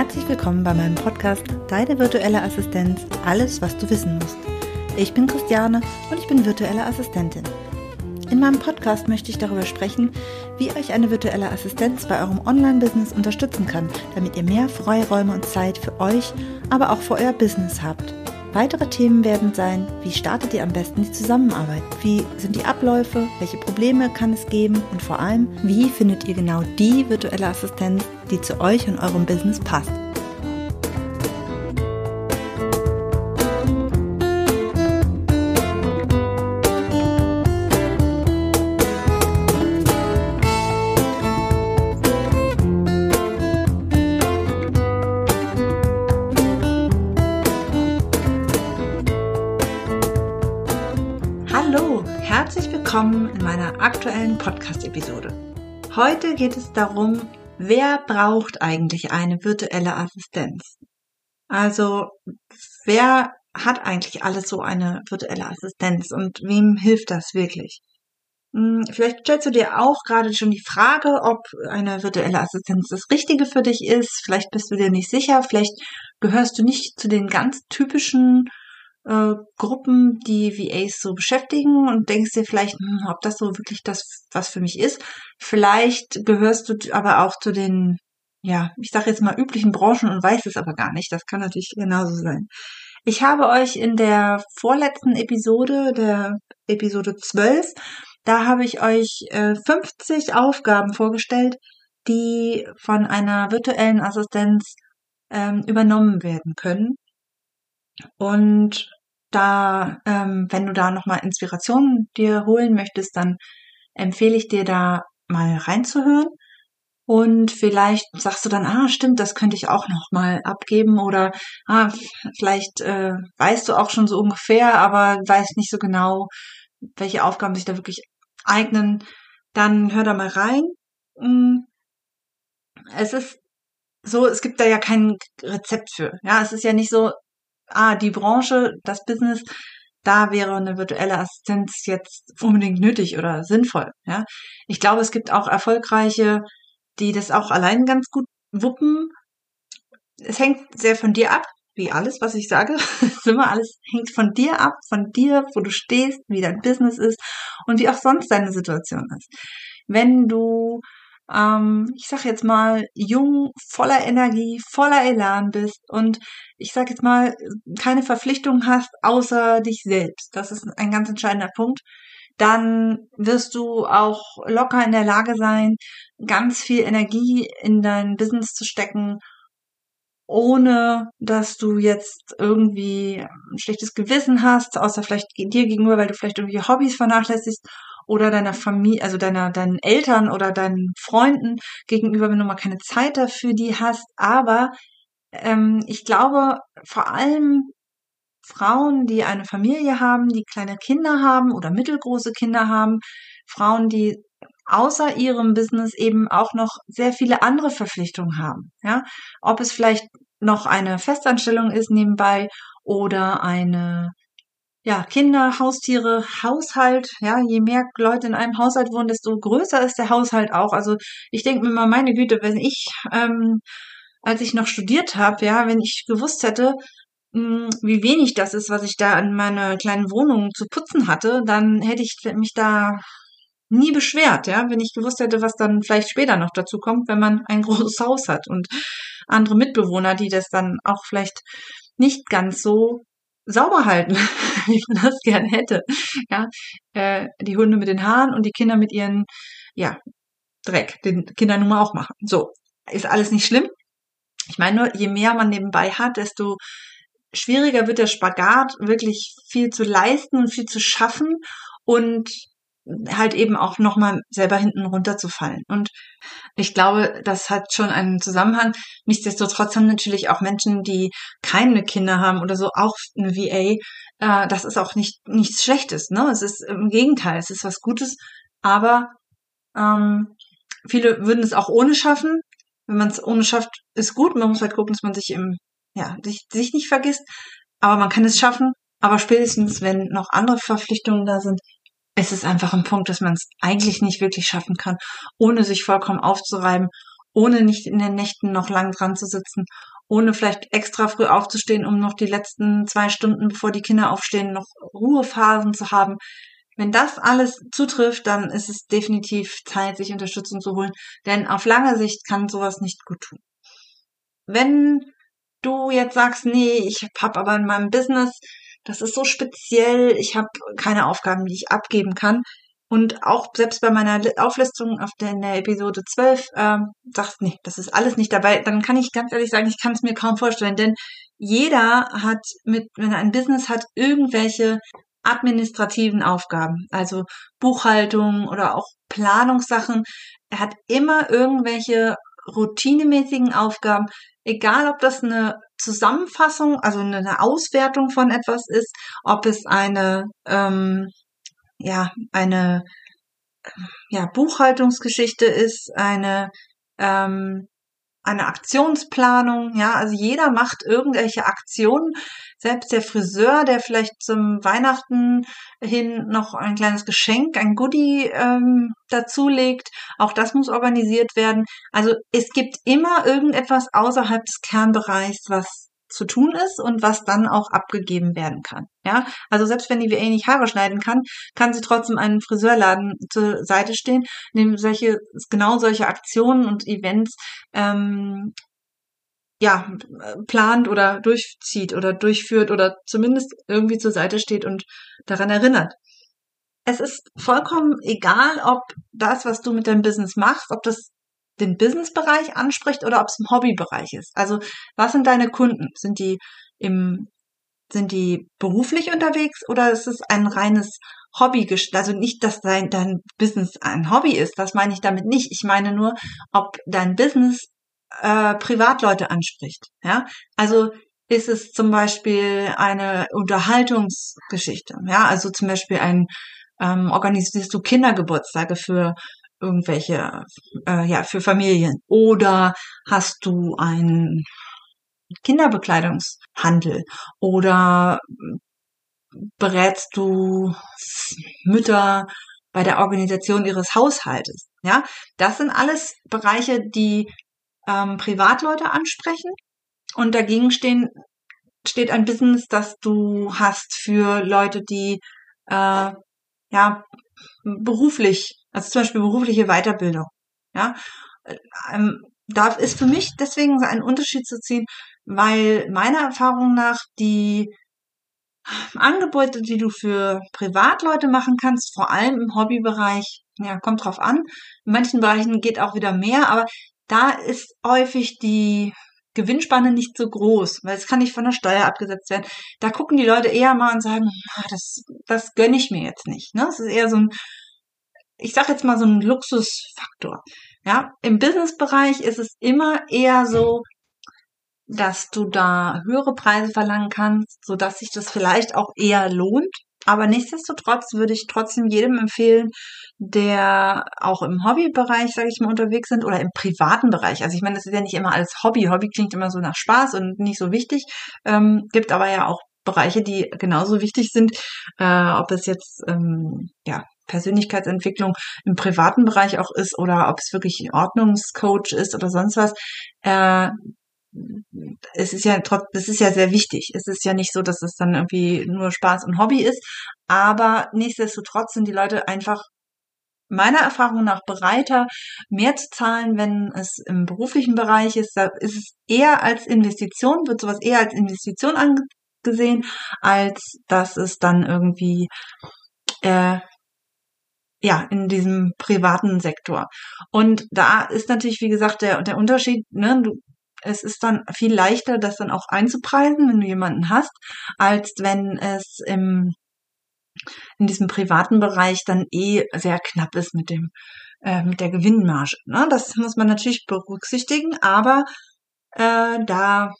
Herzlich willkommen bei meinem Podcast Deine virtuelle Assistenz, alles was du wissen musst. Ich bin Christiane und ich bin virtuelle Assistentin. In meinem Podcast möchte ich darüber sprechen, wie euch eine virtuelle Assistenz bei eurem Online-Business unterstützen kann, damit ihr mehr Freiräume und Zeit für euch, aber auch für euer Business habt. Weitere Themen werden sein, wie startet ihr am besten die Zusammenarbeit? Wie sind die Abläufe? Welche Probleme kann es geben? Und vor allem, wie findet ihr genau die virtuelle Assistenz, die zu euch und eurem Business passt? Aktuellen Podcast-Episode. Heute geht es darum, wer braucht eigentlich eine virtuelle Assistenz? Also, wer hat eigentlich alles so eine virtuelle Assistenz und wem hilft das wirklich? Hm, vielleicht stellst du dir auch gerade schon die Frage, ob eine virtuelle Assistenz das Richtige für dich ist. Vielleicht bist du dir nicht sicher. Vielleicht gehörst du nicht zu den ganz typischen äh, Gruppen, die VAs so beschäftigen und denkst dir vielleicht, hm, ob das so wirklich das, was für mich ist. Vielleicht gehörst du aber auch zu den, ja, ich sage jetzt mal üblichen Branchen und weißt es aber gar nicht. Das kann natürlich genauso sein. Ich habe euch in der vorletzten Episode, der Episode 12, da habe ich euch äh, 50 Aufgaben vorgestellt, die von einer virtuellen Assistenz ähm, übernommen werden können. Und da, ähm, wenn du da nochmal Inspirationen dir holen möchtest, dann empfehle ich dir da mal reinzuhören. Und vielleicht sagst du dann, ah, stimmt, das könnte ich auch noch mal abgeben oder ah, vielleicht äh, weißt du auch schon so ungefähr, aber weißt nicht so genau, welche Aufgaben sich da wirklich eignen. Dann hör da mal rein. Mm. Es ist so, es gibt da ja kein Rezept für. Ja, es ist ja nicht so, ah, die Branche, das Business, da wäre eine virtuelle Assistenz jetzt unbedingt nötig oder sinnvoll. Ja, ich glaube, es gibt auch erfolgreiche, die das auch allein ganz gut wuppen. Es hängt sehr von dir ab, wie alles, was ich sage. Es immer alles hängt von dir ab, von dir, wo du stehst, wie dein Business ist und wie auch sonst deine Situation ist. Wenn du ähm, ich sag jetzt mal, jung, voller Energie, voller Elan bist und ich sag jetzt mal, keine Verpflichtung hast außer dich selbst. Das ist ein ganz entscheidender Punkt. Dann wirst du auch locker in der Lage sein, ganz viel Energie in dein Business zu stecken, ohne dass du jetzt irgendwie ein schlechtes Gewissen hast, außer vielleicht dir gegenüber, weil du vielleicht irgendwie Hobbys vernachlässigst oder deiner Familie, also deiner, deinen Eltern oder deinen Freunden gegenüber, wenn du mal keine Zeit dafür die hast. Aber ähm, ich glaube, vor allem Frauen, die eine Familie haben, die kleine Kinder haben oder mittelgroße Kinder haben, Frauen, die außer ihrem Business eben auch noch sehr viele andere Verpflichtungen haben. Ja, ob es vielleicht noch eine Festanstellung ist nebenbei oder eine ja, Kinder, Haustiere, Haushalt, ja, je mehr Leute in einem Haushalt wohnen, desto größer ist der Haushalt auch. Also ich denke mir mal, meine Güte, wenn ich, ähm, als ich noch studiert habe, ja, wenn ich gewusst hätte, mh, hm, wie wenig das ist, was ich da in meiner kleinen Wohnung zu putzen hatte, dann hätte ich mich da nie beschwert, ja, wenn ich gewusst hätte, was dann vielleicht später noch dazu kommt, wenn man ein großes Haus hat und andere Mitbewohner, die das dann auch vielleicht nicht ganz so sauber halten, wie man das gern hätte. Ja, äh, die Hunde mit den Haaren und die Kinder mit ihren, ja, Dreck, den Kindern nun mal auch machen. So, ist alles nicht schlimm. Ich meine nur, je mehr man nebenbei hat, desto schwieriger wird der Spagat, wirklich viel zu leisten und viel zu schaffen und halt eben auch nochmal selber hinten runterzufallen. Und ich glaube, das hat schon einen Zusammenhang. Nichtsdestotrotz haben natürlich auch Menschen, die keine Kinder haben oder so, auch eine VA. Äh, das ist auch nicht nichts Schlechtes. Ne? Es ist im Gegenteil, es ist was Gutes. Aber ähm, viele würden es auch ohne schaffen. Wenn man es ohne schafft, ist gut. Man muss halt gucken, dass man sich im ja sich, sich nicht vergisst. Aber man kann es schaffen. Aber spätestens, wenn noch andere Verpflichtungen da sind, es ist einfach ein Punkt, dass man es eigentlich nicht wirklich schaffen kann, ohne sich vollkommen aufzureiben ohne nicht in den Nächten noch lang dran zu sitzen, ohne vielleicht extra früh aufzustehen, um noch die letzten zwei Stunden, bevor die Kinder aufstehen, noch Ruhephasen zu haben. Wenn das alles zutrifft, dann ist es definitiv Zeit, sich Unterstützung zu holen, denn auf lange Sicht kann sowas nicht gut tun. Wenn du jetzt sagst, nee, ich habe aber in meinem Business, das ist so speziell, ich habe keine Aufgaben, die ich abgeben kann, und auch selbst bei meiner Auflistung auf der, in der Episode 12 ähm, sagst, nee, das ist alles nicht dabei, dann kann ich ganz ehrlich sagen, ich kann es mir kaum vorstellen, denn jeder hat mit, wenn er ein Business hat, irgendwelche administrativen Aufgaben, also Buchhaltung oder auch Planungssachen. Er hat immer irgendwelche routinemäßigen Aufgaben, egal ob das eine Zusammenfassung, also eine Auswertung von etwas ist, ob es eine ähm, ja, eine ja, Buchhaltungsgeschichte ist, eine, ähm, eine Aktionsplanung, ja, also jeder macht irgendwelche Aktionen, selbst der Friseur, der vielleicht zum Weihnachten hin noch ein kleines Geschenk, ein Goodie ähm, dazulegt, auch das muss organisiert werden. Also es gibt immer irgendetwas außerhalb des Kernbereichs, was zu tun ist und was dann auch abgegeben werden kann. Ja, also selbst wenn die WA nicht Haare schneiden kann, kann sie trotzdem einen Friseurladen zur Seite stehen, in dem solche genau solche Aktionen und Events ähm, ja plant oder durchzieht oder durchführt oder zumindest irgendwie zur Seite steht und daran erinnert. Es ist vollkommen egal, ob das, was du mit deinem Business machst, ob das den Businessbereich anspricht oder ob es im Hobbybereich ist. Also was sind deine Kunden? Sind die im sind die beruflich unterwegs oder ist es ein reines Hobby? Also nicht, dass dein, dein Business ein Hobby ist, das meine ich damit nicht. Ich meine nur, ob dein Business äh, Privatleute anspricht. Ja, also ist es zum Beispiel eine Unterhaltungsgeschichte. Ja, also zum Beispiel ein ähm, organisierst du Kindergeburtstage für irgendwelche, äh, ja, für Familien? Oder hast du einen Kinderbekleidungshandel? Oder berätst du Mütter bei der Organisation ihres Haushaltes? Ja, das sind alles Bereiche, die ähm, Privatleute ansprechen. Und dagegen stehen, steht ein Business, das du hast für Leute, die äh, ja beruflich also zum Beispiel berufliche Weiterbildung. Ja, ähm, da ist für mich deswegen ein Unterschied zu ziehen, weil meiner Erfahrung nach die Angebote, die du für Privatleute machen kannst, vor allem im Hobbybereich, ja, kommt drauf an. In manchen Bereichen geht auch wieder mehr, aber da ist häufig die Gewinnspanne nicht so groß, weil es kann nicht von der Steuer abgesetzt werden. Da gucken die Leute eher mal und sagen, ah, das, das gönne ich mir jetzt nicht. Ne? Es ist eher so ein ich sage jetzt mal so ein Luxusfaktor. Ja, im Businessbereich ist es immer eher so, dass du da höhere Preise verlangen kannst, so dass sich das vielleicht auch eher lohnt. Aber nichtsdestotrotz würde ich trotzdem jedem empfehlen, der auch im Hobbybereich, sage ich mal, unterwegs sind oder im privaten Bereich. Also ich meine, das ist ja nicht immer alles Hobby. Hobby klingt immer so nach Spaß und nicht so wichtig. Ähm, gibt aber ja auch Bereiche, die genauso wichtig sind, äh, ob es jetzt ähm, ja Persönlichkeitsentwicklung im privaten Bereich auch ist oder ob es wirklich Ordnungscoach ist oder sonst was. Äh, es ist ja trotz, das ist ja sehr wichtig. Es ist ja nicht so, dass es dann irgendwie nur Spaß und Hobby ist, aber nichtsdestotrotz sind die Leute einfach meiner Erfahrung nach bereiter, mehr zu zahlen, wenn es im beruflichen Bereich ist. Da ist es eher als Investition, wird sowas eher als Investition angesehen, als dass es dann irgendwie äh, ja, in diesem privaten Sektor. Und da ist natürlich, wie gesagt, der, der Unterschied, ne, du, es ist dann viel leichter, das dann auch einzupreisen, wenn du jemanden hast, als wenn es im, in diesem privaten Bereich dann eh sehr knapp ist mit dem, äh, mit der Gewinnmarge. Ne? Das muss man natürlich berücksichtigen, aber äh, da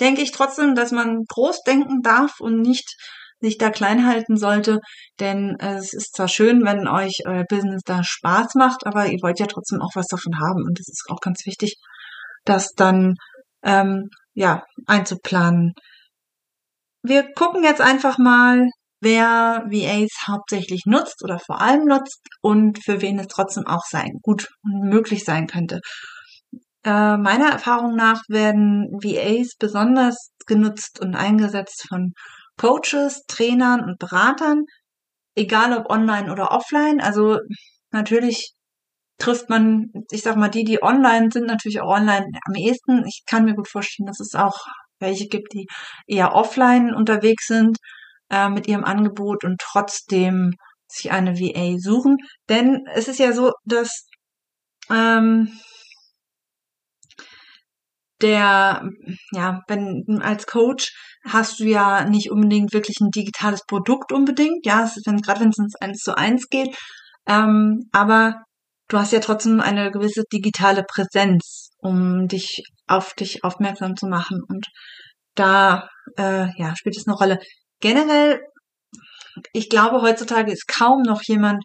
denke ich trotzdem, dass man groß denken darf und nicht sich da klein halten sollte, denn es ist zwar schön, wenn euch euer Business da Spaß macht, aber ihr wollt ja trotzdem auch was davon haben und es ist auch ganz wichtig, das dann ähm, ja einzuplanen. Wir gucken jetzt einfach mal, wer VAs hauptsächlich nutzt oder vor allem nutzt und für wen es trotzdem auch sein gut möglich sein könnte. Äh, meiner Erfahrung nach werden VAs besonders genutzt und eingesetzt von Coaches, Trainern und Beratern, egal ob online oder offline. Also natürlich trifft man, ich sag mal, die, die online sind, natürlich auch online am ehesten. Ich kann mir gut vorstellen, dass es auch welche gibt, die eher offline unterwegs sind äh, mit ihrem Angebot und trotzdem sich eine VA suchen. Denn es ist ja so, dass ähm, der, ja, wenn als Coach hast du ja nicht unbedingt wirklich ein digitales Produkt unbedingt, ja, dann gerade wenn es ins eins zu eins geht, ähm, aber du hast ja trotzdem eine gewisse digitale Präsenz, um dich auf dich aufmerksam zu machen und da äh, ja spielt es eine Rolle. Generell, ich glaube heutzutage ist kaum noch jemand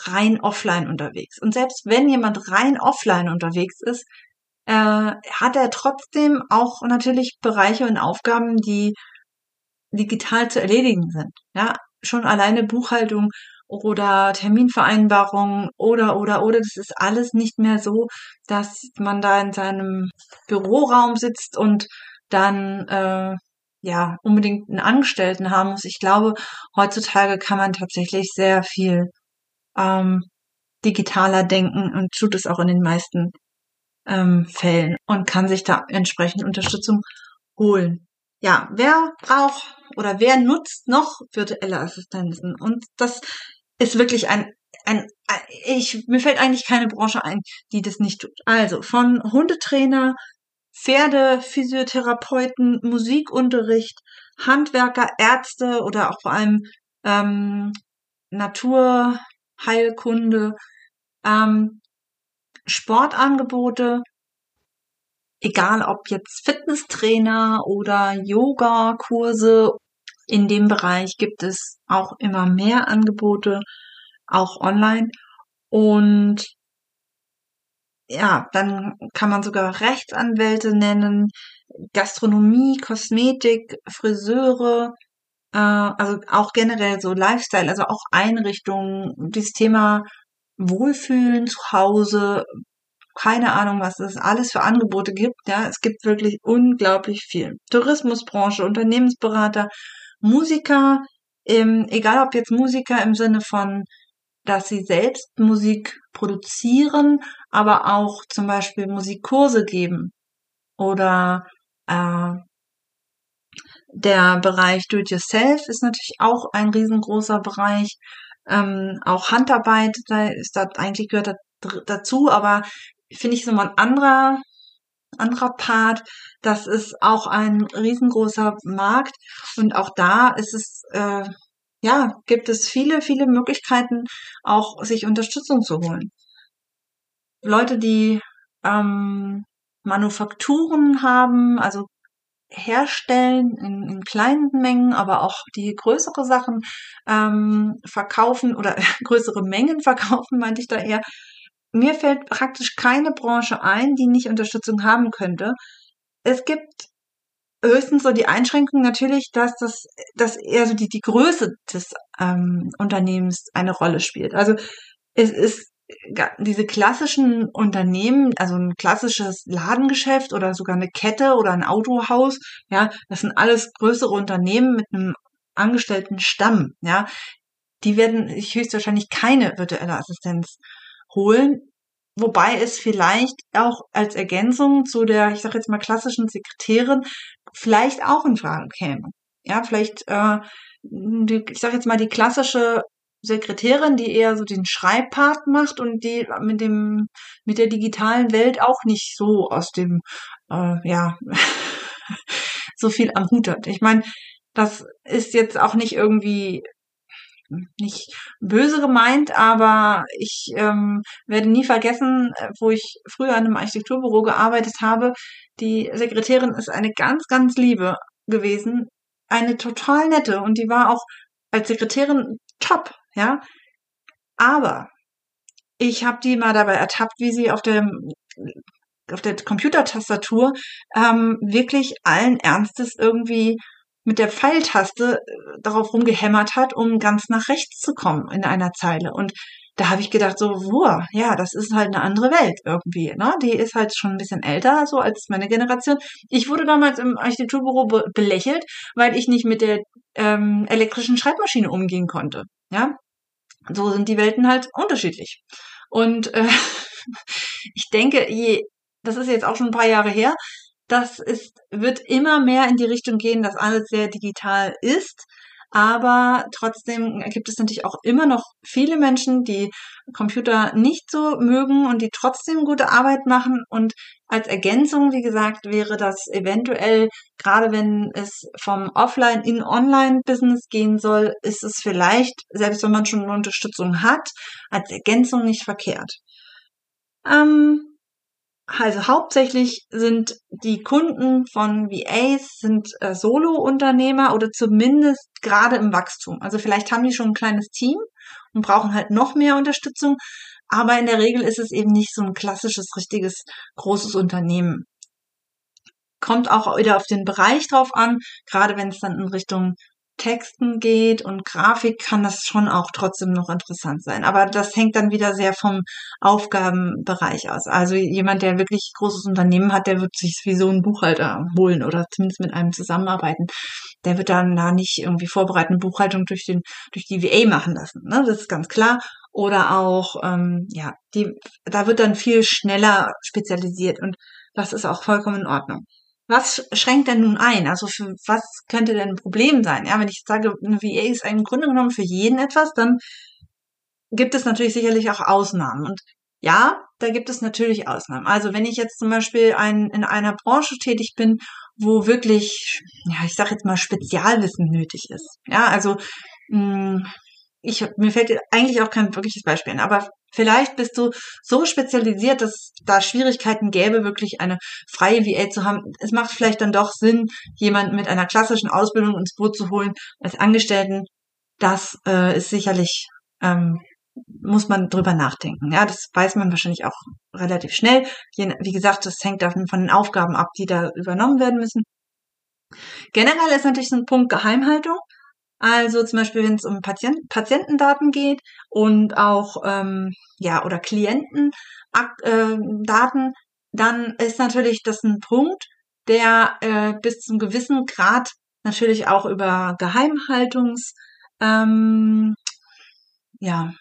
rein offline unterwegs und selbst wenn jemand rein offline unterwegs ist, äh, hat er trotzdem auch natürlich Bereiche und Aufgaben, die digital zu erledigen sind. Ja, schon alleine Buchhaltung oder Terminvereinbarung oder oder oder das ist alles nicht mehr so, dass man da in seinem Büroraum sitzt und dann äh, ja unbedingt einen Angestellten haben muss. Ich glaube, heutzutage kann man tatsächlich sehr viel ähm, digitaler denken und tut es auch in den meisten ähm, Fällen und kann sich da entsprechend Unterstützung holen. Ja, wer braucht oder wer nutzt noch virtuelle Assistenzen? Und das ist wirklich ein, ein, ich, mir fällt eigentlich keine Branche ein, die das nicht tut. Also von Hundetrainer, Pferde, Physiotherapeuten, Musikunterricht, Handwerker, Ärzte oder auch vor allem ähm, Naturheilkunde, ähm, Sportangebote, egal ob jetzt Fitnesstrainer oder Yoga-Kurse, in dem Bereich gibt es auch immer mehr Angebote, auch online. Und ja, dann kann man sogar Rechtsanwälte nennen, Gastronomie, Kosmetik, Friseure, äh, also auch generell so Lifestyle, also auch Einrichtungen, dieses Thema Wohlfühlen zu Hause, keine Ahnung, was es alles für Angebote gibt. Ja, es gibt wirklich unglaublich viel. Tourismusbranche, Unternehmensberater, Musiker, ähm, egal ob jetzt Musiker im Sinne von, dass sie selbst Musik produzieren, aber auch zum Beispiel Musikkurse geben oder äh, der Bereich Do-it-yourself ist natürlich auch ein riesengroßer Bereich. Ähm, auch Handarbeit, da ist das eigentlich gehört das dazu, aber finde ich so mal ein anderer anderer Part. Das ist auch ein riesengroßer Markt und auch da ist es äh, ja gibt es viele viele Möglichkeiten auch sich Unterstützung zu holen. Leute, die ähm, Manufakturen haben, also herstellen in, in kleinen Mengen, aber auch die größere Sachen ähm, verkaufen oder größere Mengen verkaufen, meinte ich da eher. Mir fällt praktisch keine Branche ein, die nicht Unterstützung haben könnte. Es gibt höchstens so die Einschränkung natürlich, dass das, dass eher so die, die Größe des ähm, Unternehmens eine Rolle spielt. Also es ist diese klassischen Unternehmen, also ein klassisches Ladengeschäft oder sogar eine Kette oder ein Autohaus, ja, das sind alles größere Unternehmen mit einem angestellten Stamm, ja. Die werden sich höchstwahrscheinlich keine virtuelle Assistenz holen, wobei es vielleicht auch als Ergänzung zu der, ich sage jetzt mal klassischen Sekretärin, vielleicht auch in Frage käme. Ja, vielleicht, äh, die, ich sage jetzt mal die klassische Sekretärin, die eher so den Schreibpart macht und die mit dem mit der digitalen Welt auch nicht so aus dem äh, ja so viel am Hut hat. Ich meine, das ist jetzt auch nicht irgendwie nicht böse gemeint, aber ich ähm, werde nie vergessen, äh, wo ich früher in einem Architekturbüro gearbeitet habe. Die Sekretärin ist eine ganz, ganz liebe gewesen, eine total nette und die war auch als Sekretärin top ja. Aber ich habe die mal dabei ertappt, wie sie auf der auf der Computertastatur ähm, wirklich allen Ernstes irgendwie mit der Pfeiltaste äh, darauf rumgehämmert hat, um ganz nach rechts zu kommen in einer Zeile. Und da habe ich gedacht, so, wow, ja, das ist halt eine andere Welt irgendwie. Ne? Die ist halt schon ein bisschen älter, so als meine Generation. Ich wurde damals im Architekturbüro be belächelt, weil ich nicht mit der ähm, elektrischen Schreibmaschine umgehen konnte. Ja, so sind die Welten halt unterschiedlich. Und äh, ich denke, je, das ist jetzt auch schon ein paar Jahre her, das ist, wird immer mehr in die Richtung gehen, dass alles sehr digital ist. Aber trotzdem gibt es natürlich auch immer noch viele Menschen, die Computer nicht so mögen und die trotzdem gute Arbeit machen. Und als Ergänzung, wie gesagt, wäre das eventuell, gerade wenn es vom Offline in Online-Business gehen soll, ist es vielleicht, selbst wenn man schon eine Unterstützung hat, als Ergänzung nicht verkehrt. Ähm, also hauptsächlich sind die Kunden von VAs sind äh, Solo-Unternehmer oder zumindest gerade im Wachstum. Also vielleicht haben die schon ein kleines Team und brauchen halt noch mehr Unterstützung. Aber in der Regel ist es eben nicht so ein klassisches, richtiges, großes Unternehmen. Kommt auch wieder auf den Bereich drauf an, gerade wenn es dann in Richtung Texten geht und Grafik, kann das schon auch trotzdem noch interessant sein. Aber das hängt dann wieder sehr vom Aufgabenbereich aus. Also jemand, der wirklich großes Unternehmen hat, der wird sich wie so einen Buchhalter holen oder zumindest mit einem zusammenarbeiten. Der wird dann da nicht irgendwie vorbereiten, Buchhaltung durch den durch die VA machen lassen. Ne? Das ist ganz klar. Oder auch, ähm, ja, die, da wird dann viel schneller spezialisiert und das ist auch vollkommen in Ordnung was schränkt denn nun ein? Also für was könnte denn ein Problem sein? Ja, wenn ich sage, eine VA ist im Grunde genommen für jeden etwas, dann gibt es natürlich sicherlich auch Ausnahmen. Und ja, da gibt es natürlich Ausnahmen. Also wenn ich jetzt zum Beispiel ein, in einer Branche tätig bin, wo wirklich, ja, ich sage jetzt mal Spezialwissen nötig ist. Ja, also mh, hm, ich, mir fällt eigentlich auch kein wirkliches Beispiel ein, aber vielleicht bist du so spezialisiert, dass da Schwierigkeiten gäbe, wirklich eine freie VA zu haben. Es macht vielleicht dann doch Sinn, jemanden mit einer klassischen Ausbildung ins Boot zu holen als Angestellten. Das äh, ist sicherlich, ähm, muss man drüber nachdenken. Ja, das weiß man wahrscheinlich auch relativ schnell. Wie gesagt, das hängt davon von den Aufgaben ab, die da übernommen werden müssen. Generell ist natürlich so ein Punkt Geheimhaltung. Also zum Beispiel, wenn es um Patient Patientendaten geht und auch ähm, ja oder Klientendaten, äh, dann ist natürlich das ein Punkt, der äh, bis zum gewissen Grad natürlich auch über Geheimhaltungs ähm, ja,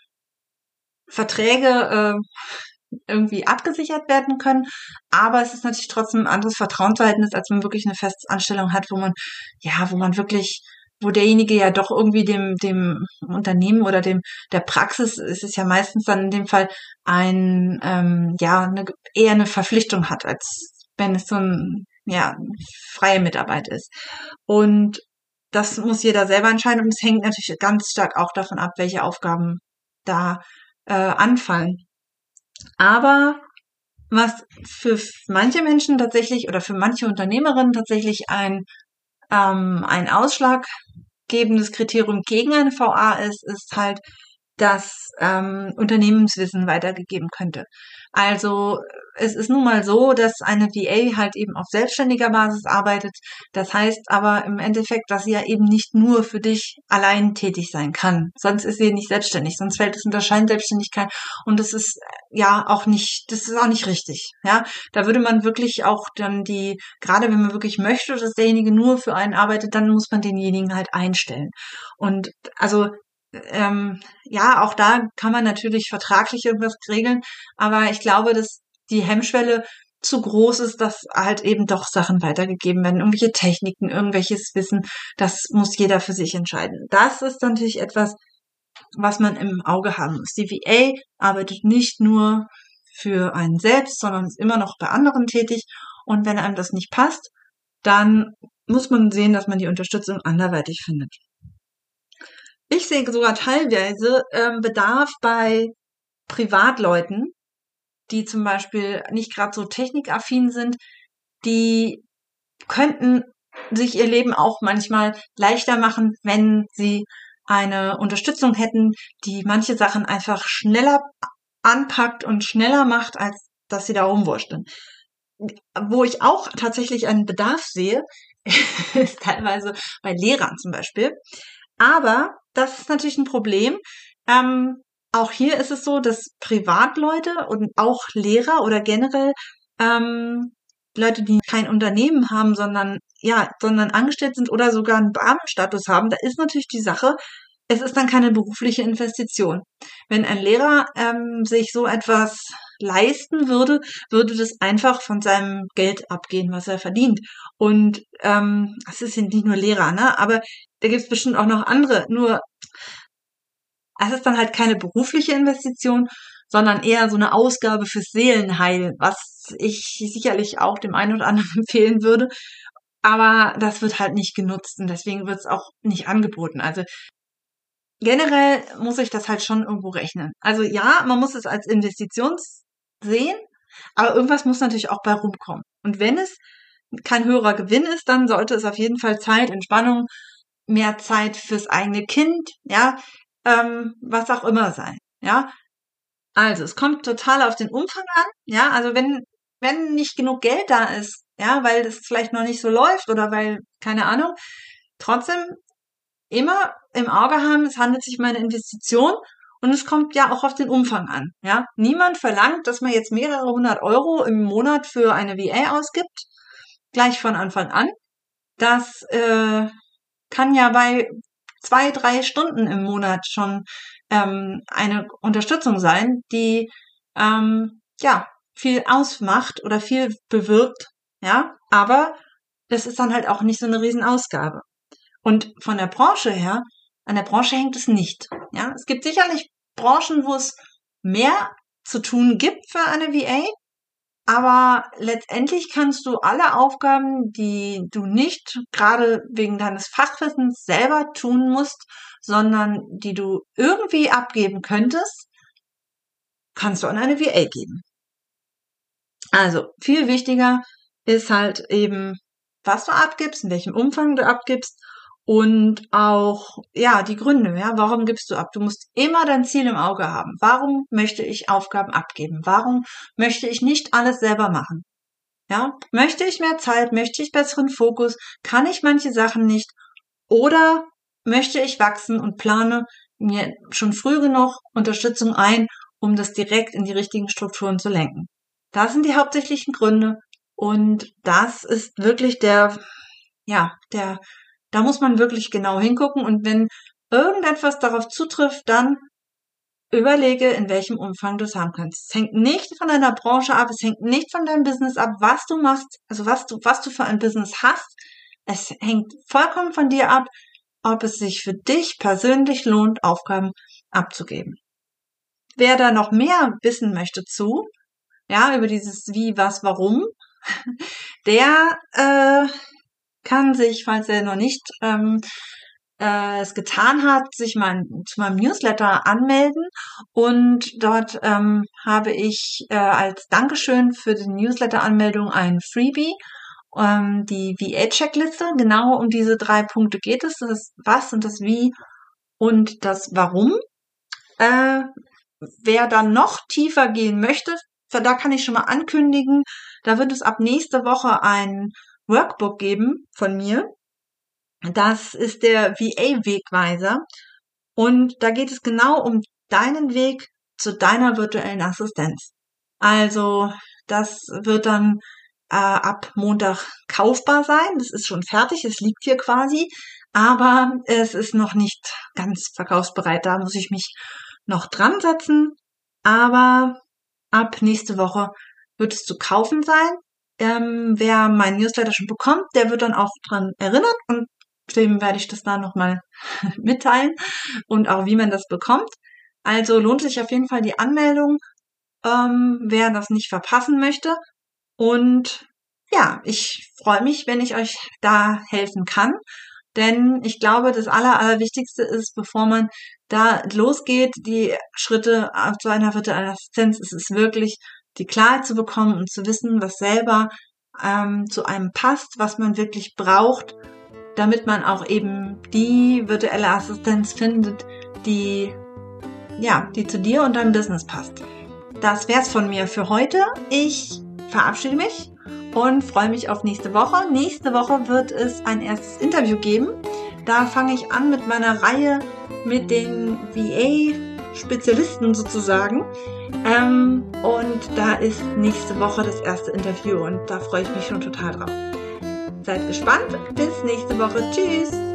Verträge äh, irgendwie abgesichert werden können. Aber es ist natürlich trotzdem ein anderes Vertrauensverhältnis, als man wirklich eine Festanstellung hat, wo man, ja, wo man wirklich wo derjenige ja doch irgendwie dem, dem Unternehmen oder dem der Praxis ist es ja meistens dann in dem Fall ein ähm, ja eine, eher eine Verpflichtung hat, als wenn es so ein ja freie Mitarbeit ist. Und das muss jeder selber entscheiden und es hängt natürlich ganz stark auch davon ab, welche Aufgaben da äh, anfallen. Aber was für manche Menschen tatsächlich oder für manche Unternehmerinnen tatsächlich ein ähm, ein ausschlaggebendes Kriterium gegen eine VA ist, ist halt, dass ähm, Unternehmenswissen weitergegeben könnte. Also es ist nun mal so, dass eine VA halt eben auf selbstständiger Basis arbeitet. Das heißt aber im Endeffekt, dass sie ja eben nicht nur für dich allein tätig sein kann. Sonst ist sie nicht selbstständig, sonst fällt es unter Scheinselbstständigkeit und das ist ja auch nicht, das ist auch nicht richtig. Ja, da würde man wirklich auch dann die, gerade wenn man wirklich möchte, dass derjenige nur für einen arbeitet, dann muss man denjenigen halt einstellen. Und also ähm, ja, auch da kann man natürlich vertraglich irgendwas regeln, aber ich glaube, dass die Hemmschwelle zu groß ist, dass halt eben doch Sachen weitergegeben werden, irgendwelche Techniken, irgendwelches Wissen, das muss jeder für sich entscheiden. Das ist natürlich etwas, was man im Auge haben muss. Die VA arbeitet nicht nur für einen selbst, sondern ist immer noch bei anderen tätig. Und wenn einem das nicht passt, dann muss man sehen, dass man die Unterstützung anderweitig findet. Ich sehe sogar teilweise ähm, Bedarf bei Privatleuten, die zum Beispiel nicht gerade so technikaffin sind, die könnten sich ihr Leben auch manchmal leichter machen, wenn sie eine Unterstützung hätten, die manche Sachen einfach schneller anpackt und schneller macht, als dass sie da rumwurschteln. Wo ich auch tatsächlich einen Bedarf sehe, ist teilweise bei Lehrern zum Beispiel. Aber das ist natürlich ein Problem. Ähm, auch hier ist es so, dass Privatleute und auch Lehrer oder generell ähm, Leute, die kein Unternehmen haben, sondern ja, sondern angestellt sind oder sogar einen Beamtenstatus haben, da ist natürlich die Sache, es ist dann keine berufliche Investition. Wenn ein Lehrer ähm, sich so etwas leisten würde, würde das einfach von seinem Geld abgehen, was er verdient. Und ähm, das ist nicht nur Lehrer, ne? Aber da gibt es bestimmt auch noch andere. Nur es ist dann halt keine berufliche Investition, sondern eher so eine Ausgabe fürs Seelenheil, was ich sicherlich auch dem einen oder anderen empfehlen würde. Aber das wird halt nicht genutzt und deswegen wird es auch nicht angeboten. Also generell muss ich das halt schon irgendwo rechnen. Also ja, man muss es als Investition sehen, aber irgendwas muss natürlich auch bei rumkommen. Und wenn es kein höherer Gewinn ist, dann sollte es auf jeden Fall Zeit, Entspannung, mehr Zeit fürs eigene Kind, ja, ähm, was auch immer sein, ja. Also, es kommt total auf den Umfang an, ja, also wenn, wenn nicht genug Geld da ist, ja, weil das vielleicht noch nicht so läuft oder weil, keine Ahnung, trotzdem immer im Auge haben, es handelt sich um eine Investition und es kommt ja auch auf den Umfang an, ja. Niemand verlangt, dass man jetzt mehrere hundert Euro im Monat für eine VA ausgibt, gleich von Anfang an. Das äh, kann ja bei zwei, drei Stunden im Monat schon ähm, eine Unterstützung sein, die ähm, ja viel ausmacht oder viel bewirkt, ja, aber das ist dann halt auch nicht so eine Riesenausgabe. Und von der Branche her, an der Branche hängt es nicht. Ja, es gibt sicherlich Branchen, wo es mehr zu tun gibt für eine VA, aber letztendlich kannst du alle Aufgaben, die du nicht gerade wegen deines Fachwissens selber tun musst, sondern die du irgendwie abgeben könntest, kannst du an eine VA geben. Also viel wichtiger ist halt eben, was du abgibst, in welchem Umfang du abgibst und auch, ja, die Gründe, ja, warum gibst du ab? Du musst immer dein Ziel im Auge haben. Warum möchte ich Aufgaben abgeben? Warum möchte ich nicht alles selber machen? Ja, möchte ich mehr Zeit? Möchte ich besseren Fokus? Kann ich manche Sachen nicht? Oder möchte ich wachsen und plane mir schon früh genug Unterstützung ein, um das direkt in die richtigen Strukturen zu lenken? Das sind die hauptsächlichen Gründe. Und das ist wirklich der, ja, der da muss man wirklich genau hingucken und wenn irgendetwas darauf zutrifft, dann überlege, in welchem Umfang du es haben kannst. Es hängt nicht von deiner Branche ab, es hängt nicht von deinem Business ab, was du machst, also was du, was du für ein Business hast. Es hängt vollkommen von dir ab, ob es sich für dich persönlich lohnt, Aufgaben abzugeben. Wer da noch mehr wissen möchte zu, ja, über dieses Wie, was, warum, der äh, kann sich, falls er noch nicht ähm, äh, es getan hat, sich mal zu meinem Newsletter anmelden und dort ähm, habe ich äh, als Dankeschön für die Newsletter-Anmeldung ein Freebie, ähm, die VA-Checkliste. Genau um diese drei Punkte geht es, das Was und das Wie und das Warum. Äh, wer dann noch tiefer gehen möchte, da kann ich schon mal ankündigen, da wird es ab nächste Woche ein Workbook geben von mir. Das ist der VA-Wegweiser. Und da geht es genau um deinen Weg zu deiner virtuellen Assistenz. Also das wird dann äh, ab Montag kaufbar sein. Das ist schon fertig, es liegt hier quasi, aber es ist noch nicht ganz verkaufsbereit. Da muss ich mich noch dran setzen. Aber ab nächste Woche wird es zu kaufen sein. Ähm, wer mein Newsletter schon bekommt, der wird dann auch dran erinnert und dem werde ich das da nochmal mitteilen und auch wie man das bekommt. Also lohnt sich auf jeden Fall die Anmeldung, ähm, wer das nicht verpassen möchte. Und ja, ich freue mich, wenn ich euch da helfen kann. Denn ich glaube, das Aller, Allerwichtigste ist, bevor man da losgeht, die Schritte zu einer virtuellen Assistenz, ist es wirklich die Klarheit zu bekommen und zu wissen, was selber ähm, zu einem passt, was man wirklich braucht, damit man auch eben die virtuelle Assistenz findet, die ja, die zu dir und deinem Business passt. Das wär's von mir für heute. Ich verabschiede mich und freue mich auf nächste Woche. Nächste Woche wird es ein erstes Interview geben. Da fange ich an mit meiner Reihe mit den VA Spezialisten sozusagen. Ähm, und da ist nächste Woche das erste Interview und da freue ich mich schon total drauf. Seid gespannt. Bis nächste Woche. Tschüss.